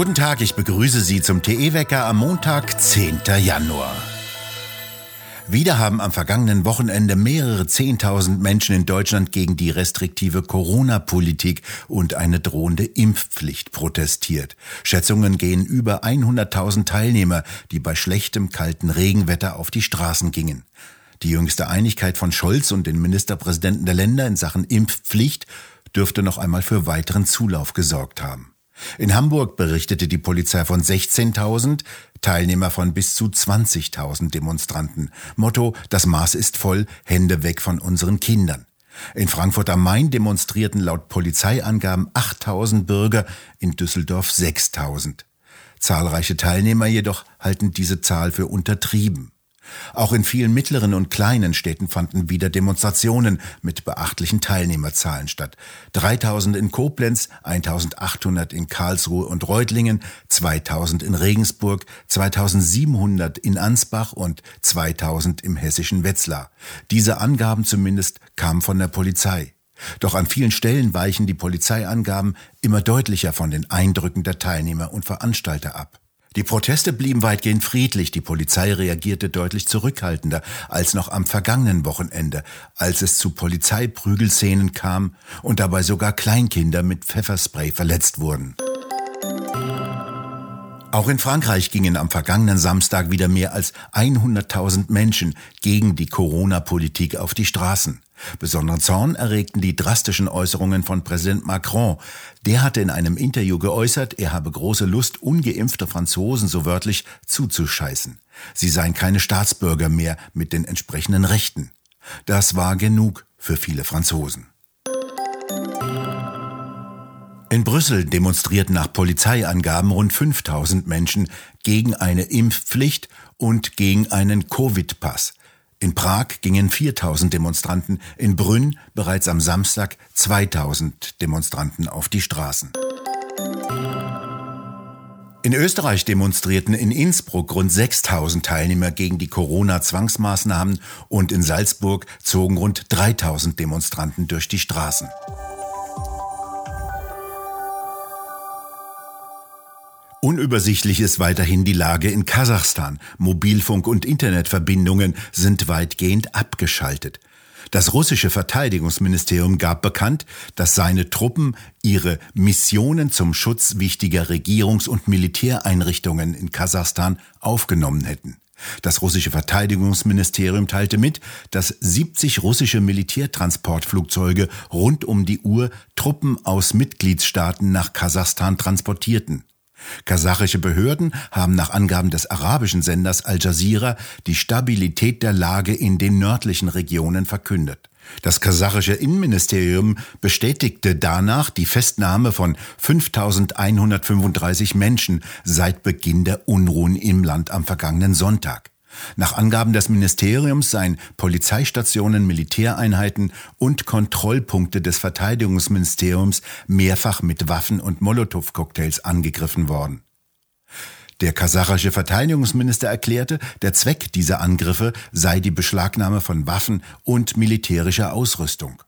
Guten Tag, ich begrüße Sie zum TE-Wecker am Montag, 10. Januar. Wieder haben am vergangenen Wochenende mehrere Zehntausend Menschen in Deutschland gegen die restriktive Corona-Politik und eine drohende Impfpflicht protestiert. Schätzungen gehen über 100.000 Teilnehmer, die bei schlechtem, kalten Regenwetter auf die Straßen gingen. Die jüngste Einigkeit von Scholz und den Ministerpräsidenten der Länder in Sachen Impfpflicht dürfte noch einmal für weiteren Zulauf gesorgt haben. In Hamburg berichtete die Polizei von 16.000, Teilnehmer von bis zu 20.000 Demonstranten. Motto, das Maß ist voll, Hände weg von unseren Kindern. In Frankfurt am Main demonstrierten laut Polizeiangaben 8000 Bürger, in Düsseldorf 6000. Zahlreiche Teilnehmer jedoch halten diese Zahl für untertrieben. Auch in vielen mittleren und kleinen Städten fanden wieder Demonstrationen mit beachtlichen Teilnehmerzahlen statt. 3000 in Koblenz, 1800 in Karlsruhe und Reutlingen, 2000 in Regensburg, 2700 in Ansbach und 2000 im hessischen Wetzlar. Diese Angaben zumindest kamen von der Polizei. Doch an vielen Stellen weichen die Polizeiangaben immer deutlicher von den Eindrücken der Teilnehmer und Veranstalter ab. Die Proteste blieben weitgehend friedlich, die Polizei reagierte deutlich zurückhaltender als noch am vergangenen Wochenende, als es zu Polizeiprügelszenen kam und dabei sogar Kleinkinder mit Pfefferspray verletzt wurden. Auch in Frankreich gingen am vergangenen Samstag wieder mehr als 100.000 Menschen gegen die Corona-Politik auf die Straßen. Besonderen Zorn erregten die drastischen Äußerungen von Präsident Macron. Der hatte in einem Interview geäußert, er habe große Lust, ungeimpfte Franzosen so wörtlich zuzuscheißen. Sie seien keine Staatsbürger mehr mit den entsprechenden Rechten. Das war genug für viele Franzosen. In Brüssel demonstrierten nach Polizeiangaben rund 5000 Menschen gegen eine Impfpflicht und gegen einen Covid-Pass. In Prag gingen 4000 Demonstranten, in Brünn bereits am Samstag 2000 Demonstranten auf die Straßen. In Österreich demonstrierten in Innsbruck rund 6000 Teilnehmer gegen die Corona-Zwangsmaßnahmen und in Salzburg zogen rund 3000 Demonstranten durch die Straßen. Unübersichtlich ist weiterhin die Lage in Kasachstan. Mobilfunk- und Internetverbindungen sind weitgehend abgeschaltet. Das russische Verteidigungsministerium gab bekannt, dass seine Truppen ihre Missionen zum Schutz wichtiger Regierungs- und Militäreinrichtungen in Kasachstan aufgenommen hätten. Das russische Verteidigungsministerium teilte mit, dass 70 russische Militärtransportflugzeuge rund um die Uhr Truppen aus Mitgliedsstaaten nach Kasachstan transportierten. Kasachische Behörden haben nach Angaben des arabischen Senders Al Jazeera die Stabilität der Lage in den nördlichen Regionen verkündet. Das kasachische Innenministerium bestätigte danach die Festnahme von 5135 Menschen seit Beginn der Unruhen im Land am vergangenen Sonntag. Nach Angaben des Ministeriums seien Polizeistationen, Militäreinheiten und Kontrollpunkte des Verteidigungsministeriums mehrfach mit Waffen und Molotow-Cocktails angegriffen worden. Der kasachische Verteidigungsminister erklärte, der Zweck dieser Angriffe sei die Beschlagnahme von Waffen und militärischer Ausrüstung.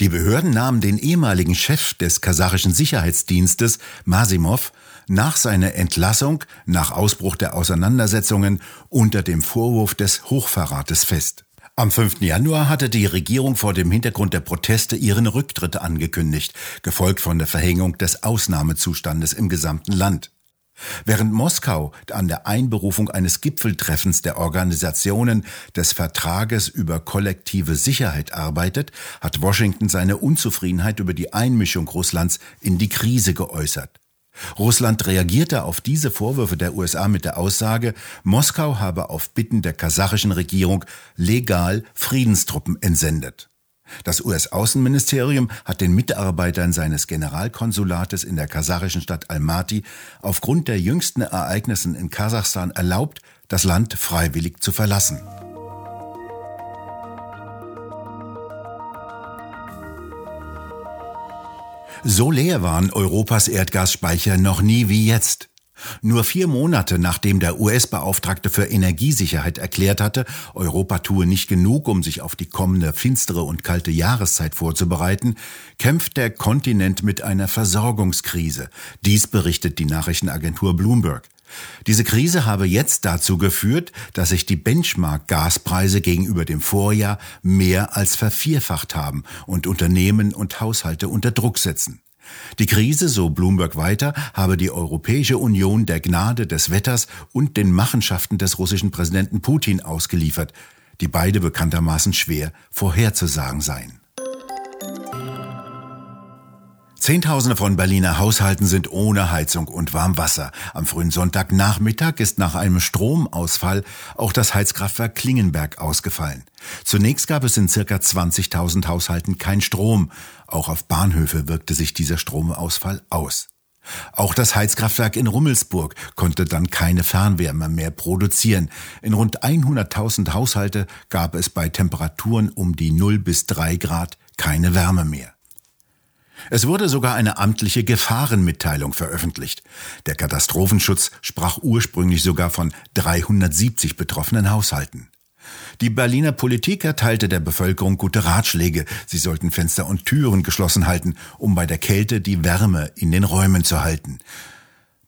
Die Behörden nahmen den ehemaligen Chef des kasachischen Sicherheitsdienstes, Masimov, nach seiner Entlassung nach Ausbruch der Auseinandersetzungen unter dem Vorwurf des Hochverrates fest. Am 5. Januar hatte die Regierung vor dem Hintergrund der Proteste ihren Rücktritt angekündigt, gefolgt von der Verhängung des Ausnahmezustandes im gesamten Land. Während Moskau an der Einberufung eines Gipfeltreffens der Organisationen des Vertrages über kollektive Sicherheit arbeitet, hat Washington seine Unzufriedenheit über die Einmischung Russlands in die Krise geäußert. Russland reagierte auf diese Vorwürfe der USA mit der Aussage, Moskau habe auf Bitten der kasachischen Regierung legal Friedenstruppen entsendet. Das US-Außenministerium hat den Mitarbeitern seines Generalkonsulates in der kasachischen Stadt Almaty aufgrund der jüngsten Ereignissen in Kasachstan erlaubt, das Land freiwillig zu verlassen. So leer waren Europas Erdgasspeicher noch nie wie jetzt. Nur vier Monate nachdem der US-Beauftragte für Energiesicherheit erklärt hatte, Europa tue nicht genug, um sich auf die kommende finstere und kalte Jahreszeit vorzubereiten, kämpft der Kontinent mit einer Versorgungskrise. Dies berichtet die Nachrichtenagentur Bloomberg. Diese Krise habe jetzt dazu geführt, dass sich die Benchmark-Gaspreise gegenüber dem Vorjahr mehr als vervierfacht haben und Unternehmen und Haushalte unter Druck setzen. Die Krise, so Bloomberg weiter, habe die Europäische Union der Gnade des Wetters und den Machenschaften des russischen Präsidenten Putin ausgeliefert, die beide bekanntermaßen schwer vorherzusagen seien. Zehntausende von Berliner Haushalten sind ohne Heizung und Warmwasser. Am frühen Sonntagnachmittag ist nach einem Stromausfall auch das Heizkraftwerk Klingenberg ausgefallen. Zunächst gab es in circa 20.000 Haushalten kein Strom. Auch auf Bahnhöfe wirkte sich dieser Stromausfall aus. Auch das Heizkraftwerk in Rummelsburg konnte dann keine Fernwärme mehr produzieren. In rund 100.000 Haushalte gab es bei Temperaturen um die 0 bis 3 Grad keine Wärme mehr. Es wurde sogar eine amtliche Gefahrenmitteilung veröffentlicht. Der Katastrophenschutz sprach ursprünglich sogar von 370 betroffenen Haushalten. Die Berliner Politik erteilte der Bevölkerung gute Ratschläge. Sie sollten Fenster und Türen geschlossen halten, um bei der Kälte die Wärme in den Räumen zu halten.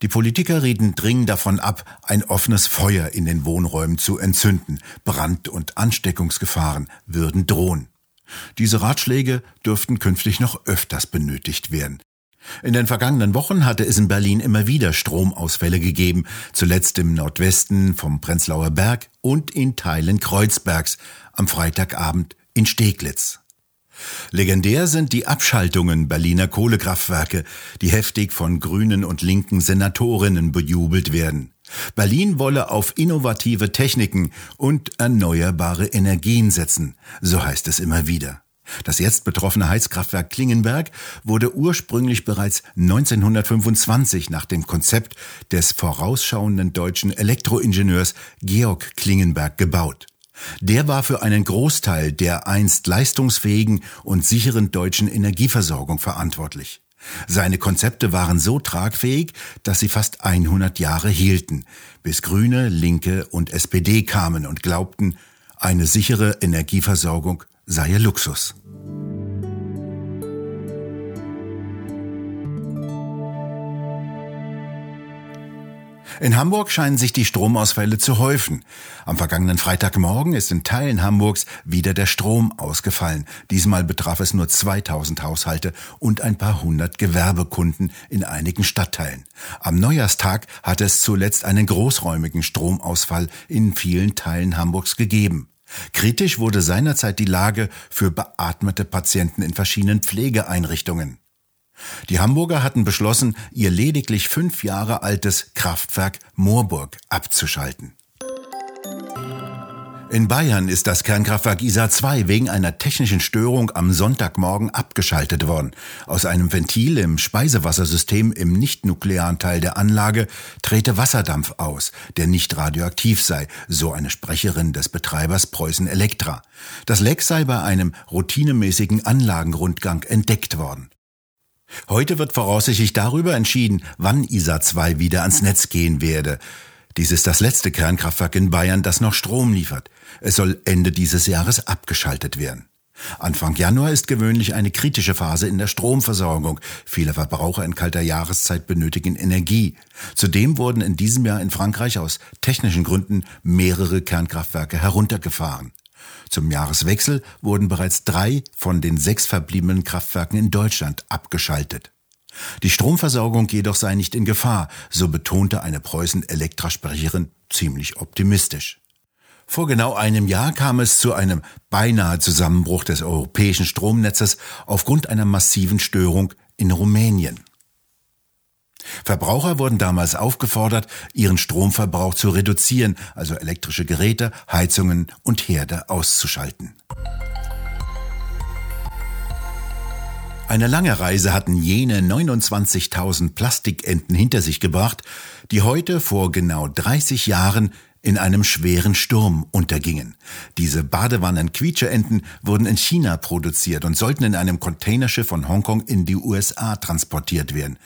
Die Politiker rieten dringend davon ab, ein offenes Feuer in den Wohnräumen zu entzünden. Brand- und Ansteckungsgefahren würden drohen. Diese Ratschläge dürften künftig noch öfters benötigt werden. In den vergangenen Wochen hatte es in Berlin immer wieder Stromausfälle gegeben, zuletzt im Nordwesten vom Prenzlauer Berg und in Teilen Kreuzbergs, am Freitagabend in Steglitz. Legendär sind die Abschaltungen Berliner Kohlekraftwerke, die heftig von grünen und linken Senatorinnen bejubelt werden. Berlin wolle auf innovative Techniken und erneuerbare Energien setzen, so heißt es immer wieder. Das jetzt betroffene Heizkraftwerk Klingenberg wurde ursprünglich bereits 1925 nach dem Konzept des vorausschauenden deutschen Elektroingenieurs Georg Klingenberg gebaut. Der war für einen Großteil der einst leistungsfähigen und sicheren deutschen Energieversorgung verantwortlich. Seine Konzepte waren so tragfähig, dass sie fast 100 Jahre hielten, bis Grüne, Linke und SPD kamen und glaubten, eine sichere Energieversorgung sei Luxus. In Hamburg scheinen sich die Stromausfälle zu häufen. Am vergangenen Freitagmorgen ist in Teilen Hamburgs wieder der Strom ausgefallen. Diesmal betraf es nur 2000 Haushalte und ein paar hundert Gewerbekunden in einigen Stadtteilen. Am Neujahrstag hatte es zuletzt einen großräumigen Stromausfall in vielen Teilen Hamburgs gegeben. Kritisch wurde seinerzeit die Lage für beatmete Patienten in verschiedenen Pflegeeinrichtungen. Die Hamburger hatten beschlossen, ihr lediglich fünf Jahre altes Kraftwerk Moorburg abzuschalten. In Bayern ist das Kernkraftwerk ISA 2 wegen einer technischen Störung am Sonntagmorgen abgeschaltet worden. Aus einem Ventil im Speisewassersystem im nicht-nuklearen Teil der Anlage trete Wasserdampf aus, der nicht radioaktiv sei, so eine Sprecherin des Betreibers Preußen Elektra. Das Leck sei bei einem routinemäßigen Anlagenrundgang entdeckt worden. Heute wird voraussichtlich darüber entschieden, wann ISA 2 wieder ans Netz gehen werde. Dies ist das letzte Kernkraftwerk in Bayern, das noch Strom liefert. Es soll Ende dieses Jahres abgeschaltet werden. Anfang Januar ist gewöhnlich eine kritische Phase in der Stromversorgung. Viele Verbraucher in kalter Jahreszeit benötigen Energie. Zudem wurden in diesem Jahr in Frankreich aus technischen Gründen mehrere Kernkraftwerke heruntergefahren. Zum Jahreswechsel wurden bereits drei von den sechs verbliebenen Kraftwerken in Deutschland abgeschaltet. Die Stromversorgung jedoch sei nicht in Gefahr, so betonte eine Preußen-Elektra-Sprecherin ziemlich optimistisch. Vor genau einem Jahr kam es zu einem beinahe Zusammenbruch des europäischen Stromnetzes aufgrund einer massiven Störung in Rumänien. Verbraucher wurden damals aufgefordert, ihren Stromverbrauch zu reduzieren, also elektrische Geräte, Heizungen und Herde auszuschalten. Eine lange Reise hatten jene 29.000 Plastikenten hinter sich gebracht, die heute vor genau 30 Jahren in einem schweren Sturm untergingen. Diese Badewannen-Quietscheenten wurden in China produziert und sollten in einem Containerschiff von Hongkong in die USA transportiert werden.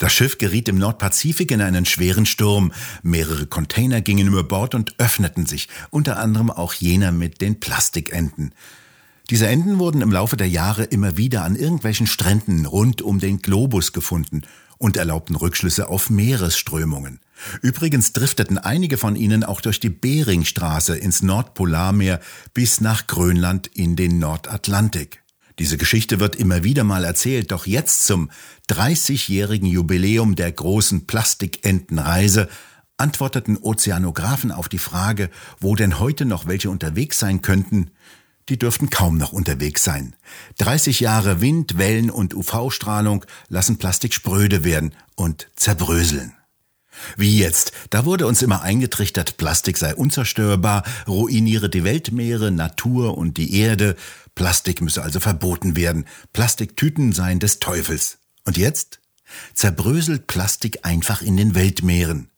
Das Schiff geriet im Nordpazifik in einen schweren Sturm. Mehrere Container gingen über Bord und öffneten sich, unter anderem auch jener mit den Plastikenten. Diese Enten wurden im Laufe der Jahre immer wieder an irgendwelchen Stränden rund um den Globus gefunden und erlaubten Rückschlüsse auf Meeresströmungen. Übrigens drifteten einige von ihnen auch durch die Beringstraße ins Nordpolarmeer bis nach Grönland in den Nordatlantik. Diese Geschichte wird immer wieder mal erzählt, doch jetzt zum 30-jährigen Jubiläum der großen Plastikentenreise antworteten Ozeanographen auf die Frage, wo denn heute noch welche unterwegs sein könnten, die dürften kaum noch unterwegs sein. 30 Jahre Wind, Wellen und UV-Strahlung lassen Plastik spröde werden und zerbröseln. Wie jetzt? Da wurde uns immer eingetrichtert, Plastik sei unzerstörbar, ruiniere die Weltmeere, Natur und die Erde. Plastik müsse also verboten werden. Plastiktüten seien des Teufels. Und jetzt? Zerbröselt Plastik einfach in den Weltmeeren.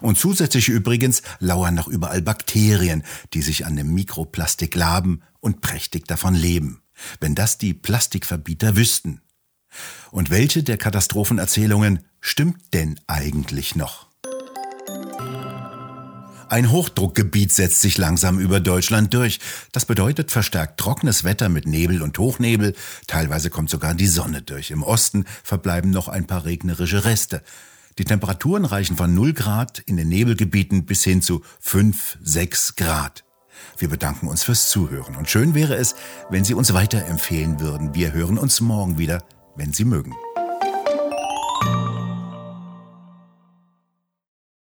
Und zusätzlich übrigens lauern noch überall Bakterien, die sich an dem Mikroplastik laben und prächtig davon leben. Wenn das die Plastikverbieter wüssten. Und welche der Katastrophenerzählungen stimmt denn eigentlich noch? Ein Hochdruckgebiet setzt sich langsam über Deutschland durch. Das bedeutet verstärkt trockenes Wetter mit Nebel und Hochnebel. Teilweise kommt sogar die Sonne durch. Im Osten verbleiben noch ein paar regnerische Reste. Die Temperaturen reichen von 0 Grad in den Nebelgebieten bis hin zu 5, 6 Grad. Wir bedanken uns fürs Zuhören und schön wäre es, wenn Sie uns weiterempfehlen würden. Wir hören uns morgen wieder, wenn Sie mögen.